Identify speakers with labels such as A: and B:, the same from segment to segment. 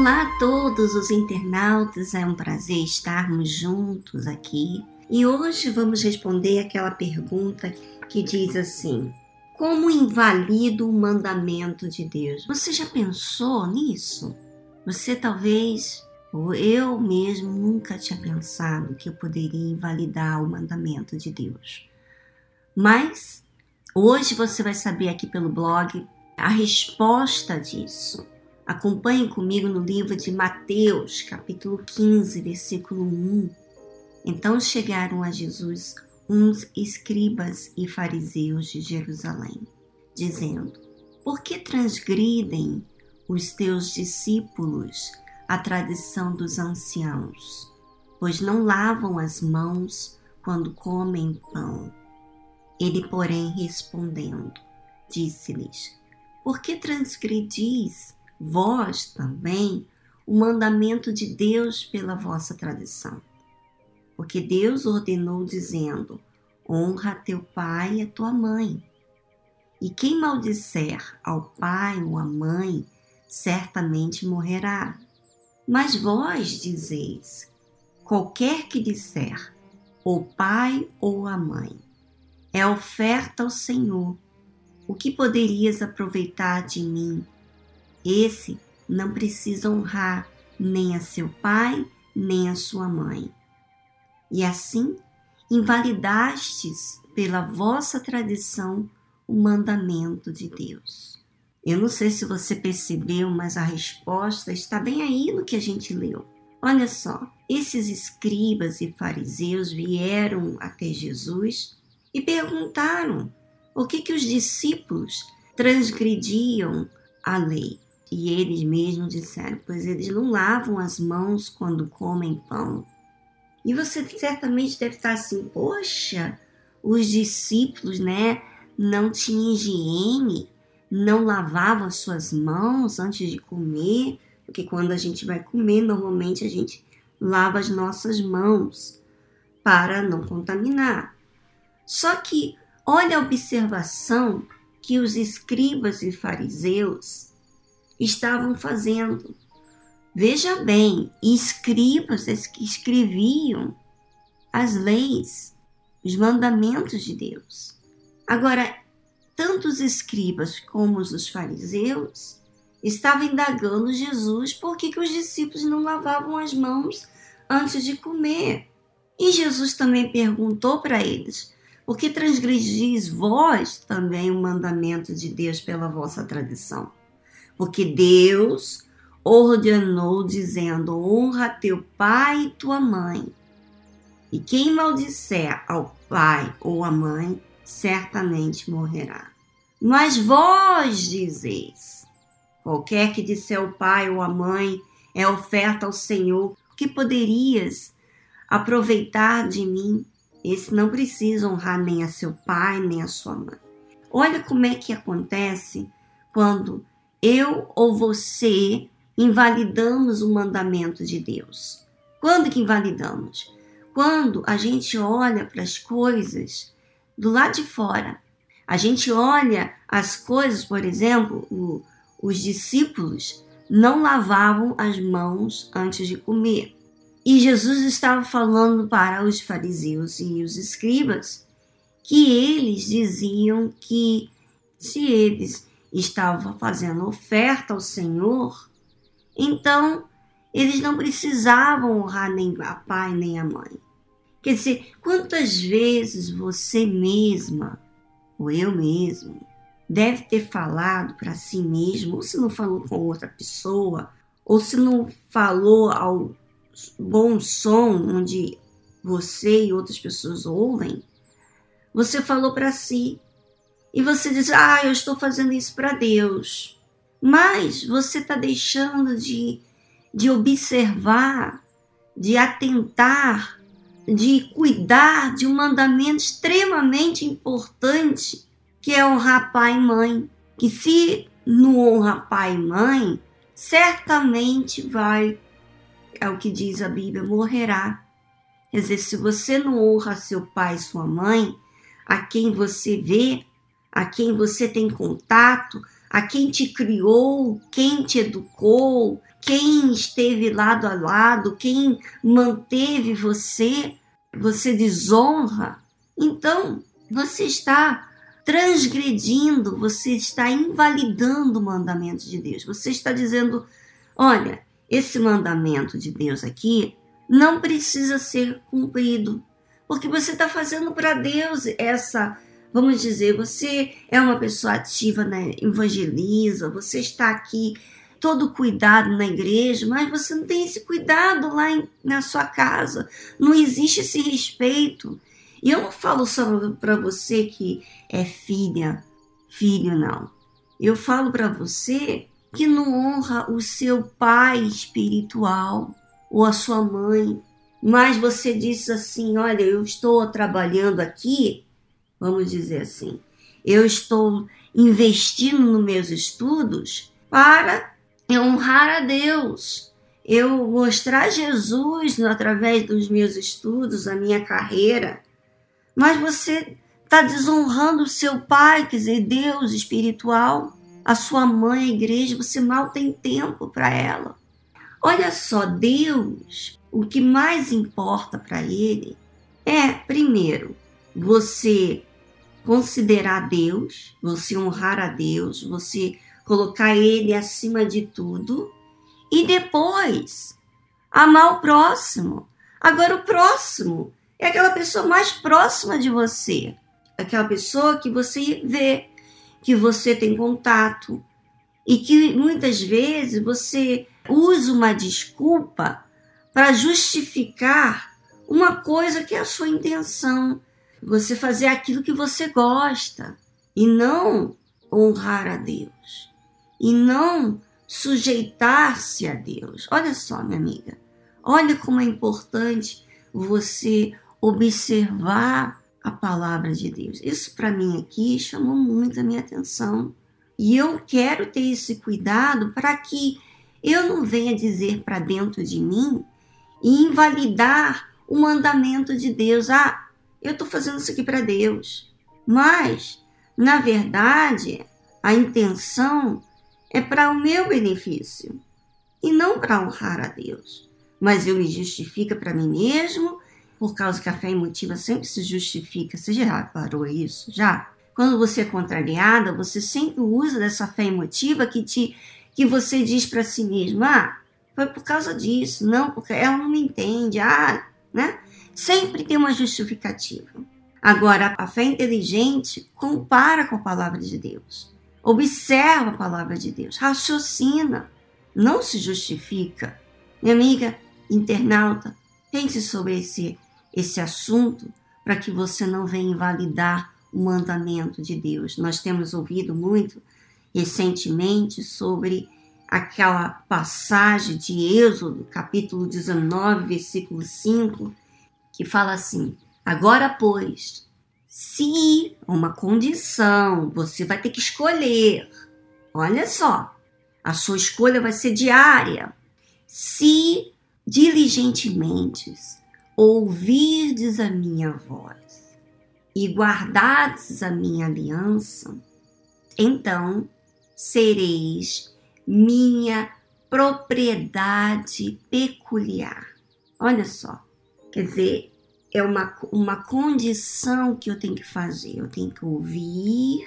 A: Olá a todos os internautas, é um prazer estarmos juntos aqui. E hoje vamos responder aquela pergunta que diz assim: Como invalido o mandamento de Deus? Você já pensou nisso? Você talvez, ou eu mesmo, nunca tinha pensado que eu poderia invalidar o mandamento de Deus. Mas hoje você vai saber aqui pelo blog a resposta disso. Acompanhe comigo no livro de Mateus, capítulo 15, versículo 1. Então chegaram a Jesus uns escribas e fariseus de Jerusalém, dizendo: Por que transgridem os teus discípulos a tradição dos anciãos? Pois não lavam as mãos quando comem pão. Ele, porém, respondendo, disse-lhes: Por que transgredis vós também o mandamento de Deus pela vossa tradição. Porque Deus ordenou dizendo: honra teu pai e a tua mãe. E quem maldisser ao pai ou à mãe, certamente morrerá. Mas vós dizeis: qualquer que disser, o pai ou a mãe, é oferta ao Senhor. O que poderias aproveitar de mim esse não precisa honrar nem a seu pai, nem a sua mãe. E assim invalidastes pela vossa tradição o mandamento de Deus. Eu não sei se você percebeu, mas a resposta está bem aí no que a gente leu. Olha só, esses escribas e fariseus vieram até Jesus e perguntaram o que, que os discípulos transgrediam a lei. E eles mesmos disseram: Pois eles não lavam as mãos quando comem pão. E você certamente deve estar assim: Poxa, os discípulos, né, não tinham higiene, não lavavam as suas mãos antes de comer, porque quando a gente vai comer, normalmente a gente lava as nossas mãos para não contaminar. Só que olha a observação que os escribas e fariseus estavam fazendo. Veja bem, escribas que escreviam as leis, os mandamentos de Deus. Agora, tanto os escribas como os fariseus estavam indagando Jesus por que, que os discípulos não lavavam as mãos antes de comer. E Jesus também perguntou para eles: por que transgredis vós também o mandamento de Deus pela vossa tradição? Porque Deus ordenou dizendo: honra teu pai e tua mãe. E quem maldisser ao pai ou à mãe, certamente morrerá. Mas vós dizeis: qualquer que disser ao pai ou à mãe é oferta ao Senhor, que poderias aproveitar de mim? Esse não precisa honrar nem a seu pai, nem a sua mãe. Olha como é que acontece quando eu ou você invalidamos o mandamento de Deus. Quando que invalidamos? Quando a gente olha para as coisas do lado de fora. A gente olha as coisas, por exemplo, o, os discípulos não lavavam as mãos antes de comer. E Jesus estava falando para os fariseus e os escribas que eles diziam que se eles estava fazendo oferta ao Senhor, então eles não precisavam honrar nem a pai nem a mãe. Quer dizer, quantas vezes você mesma, ou eu mesmo, deve ter falado para si mesmo, ou se não falou com outra pessoa, ou se não falou ao bom som onde você e outras pessoas ouvem, você falou para si: e você diz, ah, eu estou fazendo isso para Deus. Mas você está deixando de, de observar, de atentar, de cuidar de um mandamento extremamente importante, que é honrar pai e mãe. Que se não honra pai e mãe, certamente vai, é o que diz a Bíblia, morrerá. Quer dizer, se você não honra seu pai e sua mãe, a quem você vê, a quem você tem contato, a quem te criou, quem te educou, quem esteve lado a lado, quem manteve você, você desonra, então você está transgredindo, você está invalidando o mandamento de Deus. Você está dizendo: olha, esse mandamento de Deus aqui não precisa ser cumprido, porque você está fazendo para Deus essa. Vamos dizer, você é uma pessoa ativa, né? evangeliza, você está aqui todo cuidado na igreja, mas você não tem esse cuidado lá em, na sua casa. Não existe esse respeito. E eu não falo só para você que é filha, filho, não. Eu falo para você que não honra o seu pai espiritual ou a sua mãe. Mas você disse assim: Olha, eu estou trabalhando aqui, vamos dizer assim, eu estou investindo nos meus estudos para honrar a Deus, eu mostrar Jesus através dos meus estudos, a minha carreira. Mas você está desonrando o seu pai, quer dizer, Deus espiritual, a sua mãe, a igreja, você mal tem tempo para ela. Olha só, Deus, o que mais importa para ele é, primeiro, você considerar Deus, você honrar a Deus, você colocar Ele acima de tudo e depois amar o próximo. Agora, o próximo é aquela pessoa mais próxima de você, aquela pessoa que você vê, que você tem contato e que muitas vezes você usa uma desculpa para justificar uma coisa que é a sua intenção, você fazer aquilo que você gosta e não honrar a Deus e não sujeitar-se a Deus. Olha só, minha amiga, olha como é importante você observar a palavra de Deus. Isso para mim aqui chamou muito a minha atenção. E eu quero ter esse cuidado para que eu não venha dizer para dentro de mim e invalidar o mandamento de Deus. Ah, eu estou fazendo isso aqui para Deus. Mas, na verdade, a intenção é para o meu benefício e não para honrar a Deus. Mas eu me justifico para mim mesmo, por causa que a fé emotiva sempre se justifica. Você já reparou isso? Já? Quando você é contrariada, você sempre usa dessa fé emotiva que te que você diz para si mesmo: "Ah, foi por causa disso, não, porque ela não me entende". Ah, né? Sempre tem uma justificativa. Agora, a fé inteligente compara com a palavra de Deus. Observa a palavra de Deus, raciocina, não se justifica. Minha amiga internauta, pense sobre esse, esse assunto para que você não venha invalidar o mandamento de Deus. Nós temos ouvido muito recentemente sobre aquela passagem de Êxodo, capítulo 19, versículo 5, que fala assim: Agora, pois, se uma condição, você vai ter que escolher. Olha só, a sua escolha vai ser diária. Se diligentemente ouvirdes a minha voz e guardardes a minha aliança, então sereis minha propriedade peculiar. Olha só, quer dizer, é uma, uma condição que eu tenho que fazer. Eu tenho que ouvir,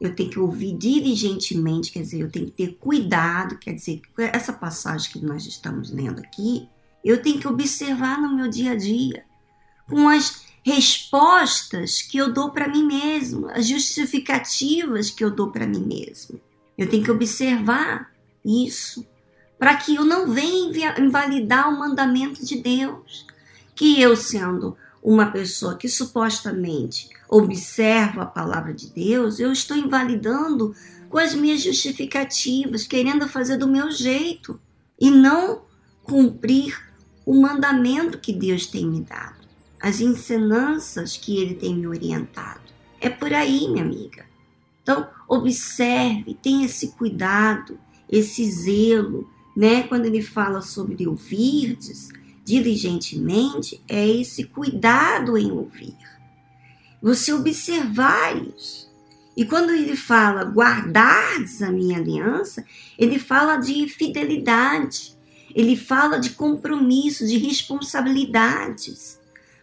A: eu tenho que ouvir diligentemente, quer dizer, eu tenho que ter cuidado, quer dizer, essa passagem que nós estamos lendo aqui, eu tenho que observar no meu dia a dia, com as respostas que eu dou para mim mesmo, as justificativas que eu dou para mim mesmo. Eu tenho que observar isso para que eu não venha invalidar o mandamento de Deus que eu, sendo uma pessoa que supostamente observa a palavra de Deus, eu estou invalidando com as minhas justificativas, querendo fazer do meu jeito e não cumprir o mandamento que Deus tem me dado, as ensinanças que Ele tem me orientado. É por aí, minha amiga. Então, observe, tenha esse cuidado, esse zelo, né? Quando ele fala sobre ouvirdes, diligentemente é esse cuidado em ouvir. Você observar isso E quando ele fala guardardes a minha aliança, ele fala de fidelidade, ele fala de compromisso, de responsabilidades.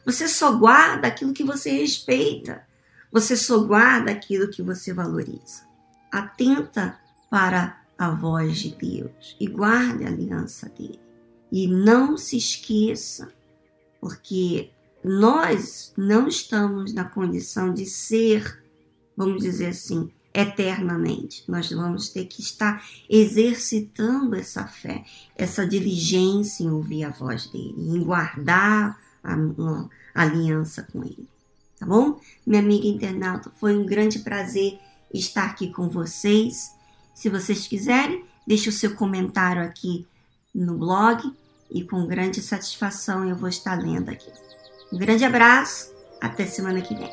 A: Você só guarda aquilo que você respeita, você só guarda aquilo que você valoriza. Atenta para a voz de Deus e guarde a aliança dele. E não se esqueça, porque nós não estamos na condição de ser vamos dizer assim, eternamente. Nós vamos ter que estar exercitando essa fé, essa diligência em ouvir a voz dele, em guardar a, a aliança com ele. Tá bom? Minha amiga internauta, foi um grande prazer estar aqui com vocês. Se vocês quiserem, deixe o seu comentário aqui no blog e com grande satisfação eu vou estar lendo aqui. Um grande abraço, até semana que vem.